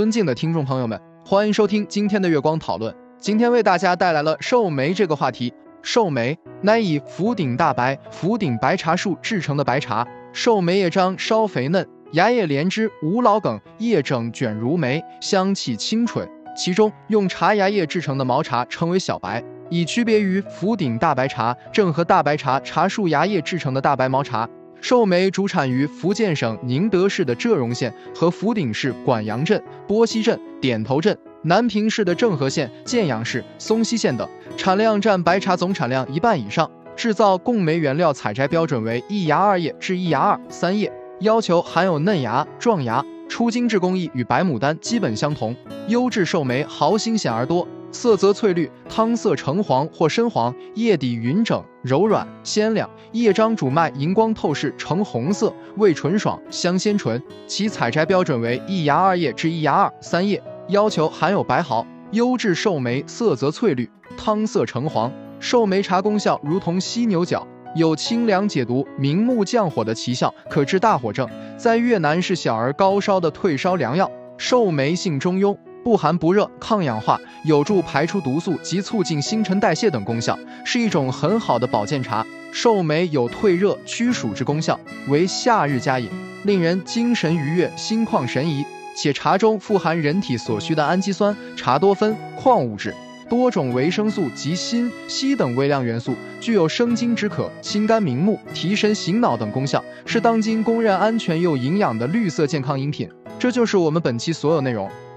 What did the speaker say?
尊敬的听众朋友们，欢迎收听今天的月光讨论。今天为大家带来了寿眉这个话题。寿眉乃以福鼎大白、福鼎白茶树制成的白茶。寿眉叶张稍肥嫩，芽叶连枝，无老梗，叶整卷如眉，香气清纯。其中用茶芽叶制成的毛茶称为小白，以区别于福鼎大白茶、正和大白茶茶树芽叶制成的大白毛茶。寿眉主产于福建省宁德市的浙荣县和福鼎市管阳镇、波溪镇、点头镇、南平市的政和县、建阳市、松溪县等，产量占白茶总产量一半以上。制造贡眉原料采摘标准为一芽二叶至一芽二三叶，要求含有嫩芽、壮芽。出精制工艺与白牡丹基本相同。优质寿眉毫新鲜而多。色泽翠绿，汤色橙黄或深黄，叶底匀整柔软鲜亮，叶张主脉荧光透视，呈红色，味纯爽，香鲜纯。其采摘标准为一芽二叶至一芽二三叶，要求含有白毫。优质寿眉色泽翠绿，汤色橙黄。寿眉茶功效如同犀牛角，有清凉解毒、明目降火的奇效，可治大火症，在越南是小儿高烧的退烧良药。寿眉性中庸。不寒不热，抗氧化，有助排出毒素及促进新陈代谢等功效，是一种很好的保健茶。寿眉有退热驱暑之功效，为夏日佳饮，令人精神愉悦、心旷神怡。且茶中富含人体所需的氨基酸、茶多酚、矿物质、多种维生素及锌、硒等微量元素，具有生津止渴、清肝明目、提神醒脑等功效，是当今公认安全又营养的绿色健康饮品。这就是我们本期所有内容。